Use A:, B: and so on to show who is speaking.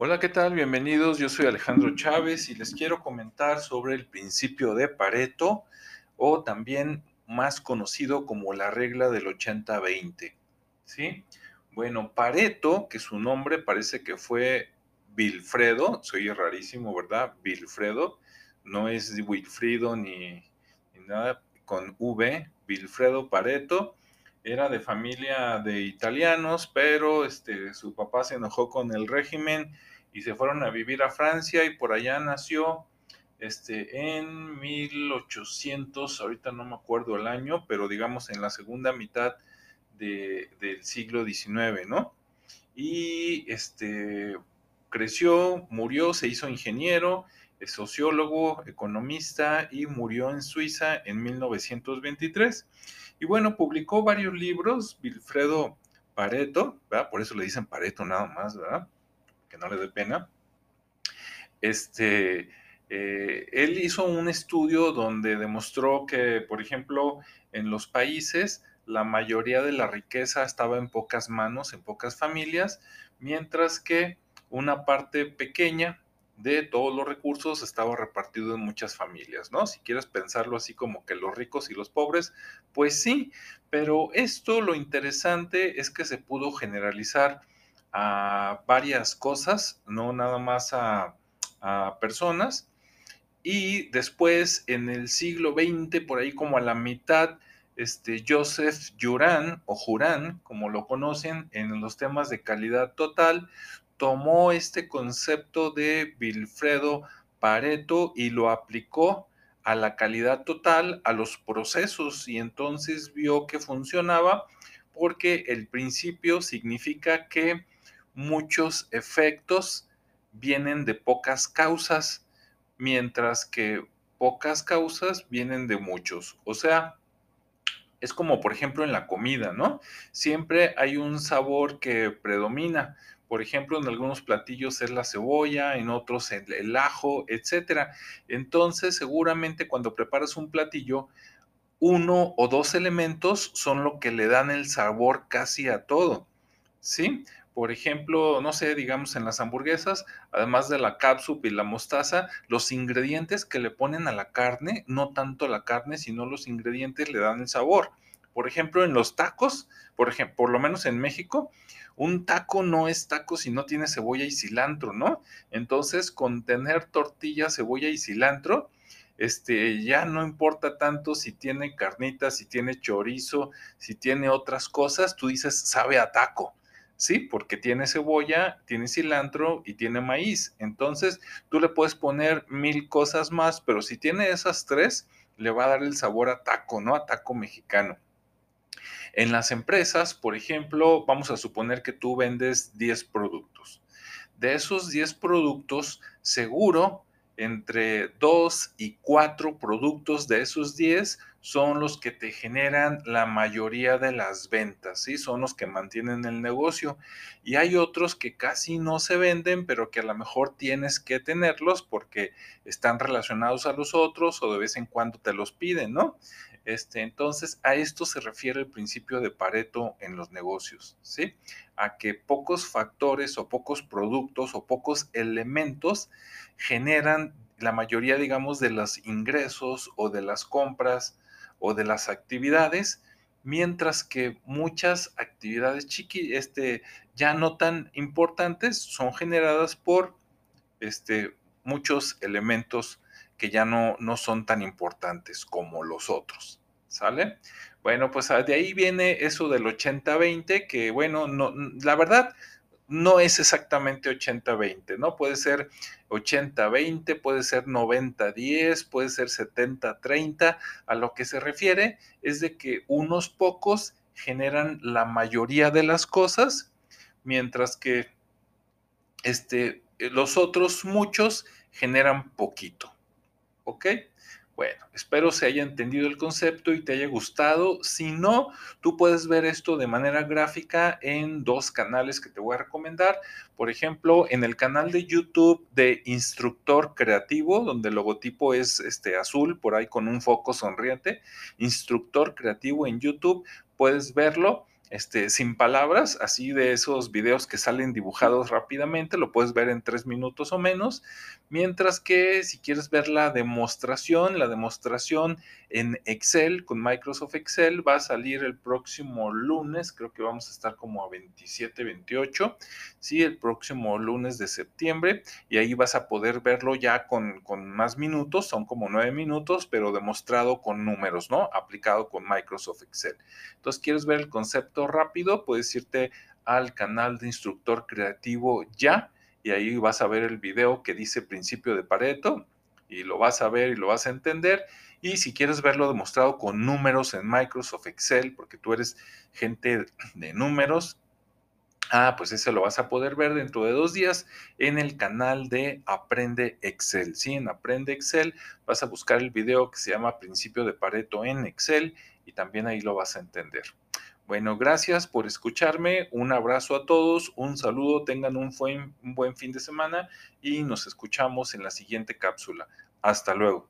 A: Hola, ¿qué tal? Bienvenidos. Yo soy Alejandro Chávez y les quiero comentar sobre el principio de Pareto o también más conocido como la regla del 80-20. ¿Sí? Bueno, Pareto, que su nombre parece que fue Wilfredo, soy rarísimo, ¿verdad? Wilfredo, no es Wilfrido ni, ni nada con V, Wilfredo Pareto era de familia de italianos, pero este, su papá se enojó con el régimen y se fueron a vivir a Francia y por allá nació este, en 1800, ahorita no me acuerdo el año, pero digamos en la segunda mitad de, del siglo XIX, ¿no? Y este, creció, murió, se hizo ingeniero, es sociólogo, economista y murió en Suiza en 1923. Y bueno, publicó varios libros, Wilfredo Pareto. Por eso le dicen Pareto nada más, ¿verdad? Que no le dé pena. Este, eh, él hizo un estudio donde demostró que, por ejemplo, en los países la mayoría de la riqueza estaba en pocas manos, en pocas familias, mientras que una parte pequeña de todos los recursos estaba repartido en muchas familias, ¿no? Si quieres pensarlo así como que los ricos y los pobres, pues sí, pero esto lo interesante es que se pudo generalizar a varias cosas, no nada más a, personas, y después en el siglo XX, por ahí como a la mitad, este Joseph Juran o Juran, como lo conocen en los temas de calidad total, tomó este concepto de Wilfredo Pareto y lo aplicó a la calidad total, a los procesos, y entonces vio que funcionaba porque el principio significa que muchos efectos vienen de pocas causas, mientras que pocas causas vienen de muchos. O sea, es como por ejemplo en la comida, ¿no? Siempre hay un sabor que predomina, por ejemplo, en algunos platillos es la cebolla, en otros el, ajo, etcétera. Entonces, seguramente cuando preparas un platillo, uno o dos elementos son lo que le dan el sabor casi a todo, ¿sí? Por ejemplo, no sé, digamos en las hamburguesas, además de la cápsula y la mostaza, los ingredientes que le ponen a la carne, no tanto la carne, sino los ingredientes le dan el sabor. Por ejemplo, en los tacos, por ejemplo, por lo menos en México, un taco no es taco si no tiene cebolla y cilantro, ¿no? Entonces, con tener tortilla, cebolla y cilantro, este, ya no importa tanto si tiene carnitas, si tiene chorizo, si tiene otras cosas, tú dices, sabe a taco. Sí, porque tiene cebolla, tiene cilantro y tiene maíz. Entonces, tú le puedes poner mil cosas más, pero si tiene esas tres, le va a dar el sabor a taco, ¿no? A taco mexicano. En las empresas, por ejemplo, vamos a suponer que tú vendes 10 productos. De esos 10 productos, seguro entre 2 y 4 productos de esos 10 son los que te generan la mayoría de las ventas, ¿sí? Son los que mantienen el negocio. Y hay otros que casi no se venden, pero que a lo mejor tienes que tenerlos porque están relacionados a los otros o de vez en cuando te los piden, ¿no? Este, entonces, a esto se refiere el principio de Pareto en los negocios, ¿sí? A que pocos factores o pocos productos o pocos elementos generan la mayoría, digamos, de los ingresos o de las compras o de las actividades, mientras que muchas actividades chiqui, este, ya no tan importantes son generadas por este, muchos elementos que ya no, no son tan importantes como los otros. ¿Sale? Bueno, pues de ahí viene eso del 80-20, que bueno, no, la verdad no es exactamente 80-20, ¿no? Puede ser 80-20, puede ser 90-10, puede ser 70-30. A lo que se refiere es de que unos pocos generan la mayoría de las cosas, mientras que este, los otros muchos generan poquito. ¿Ok? Bueno, espero se haya entendido el concepto y te haya gustado. Si no, tú puedes ver esto de manera gráfica en dos canales que te voy a recomendar. Por ejemplo, en el canal de YouTube de Instructor Creativo, donde el logotipo es este azul, por ahí con un foco sonriente. Instructor Creativo en YouTube, puedes verlo este, sin palabras, así de esos videos que salen dibujados rápidamente, lo puedes ver en tres minutos o menos, mientras que si quieres ver la demostración, la demostración en Excel, con Microsoft Excel, va a salir el próximo lunes, creo que vamos a estar como a 27, 28, sí, el próximo lunes de septiembre, y ahí vas a poder verlo ya con, con más minutos, son como nueve minutos, pero demostrado con números, ¿no? Aplicado con Microsoft Excel. Entonces, ¿quieres ver el concepto? Rápido, puedes irte al canal de instructor creativo ya y ahí vas a ver el video que dice principio de Pareto y lo vas a ver y lo vas a entender. Y si quieres verlo demostrado con números en Microsoft Excel, porque tú eres gente de números, ah, pues ese lo vas a poder ver dentro de dos días en el canal de Aprende Excel. Sí, en Aprende Excel vas a buscar el video que se llama Principio de Pareto en Excel y también ahí lo vas a entender. Bueno, gracias por escucharme. Un abrazo a todos, un saludo, tengan un buen, un buen fin de semana y nos escuchamos en la siguiente cápsula. Hasta luego.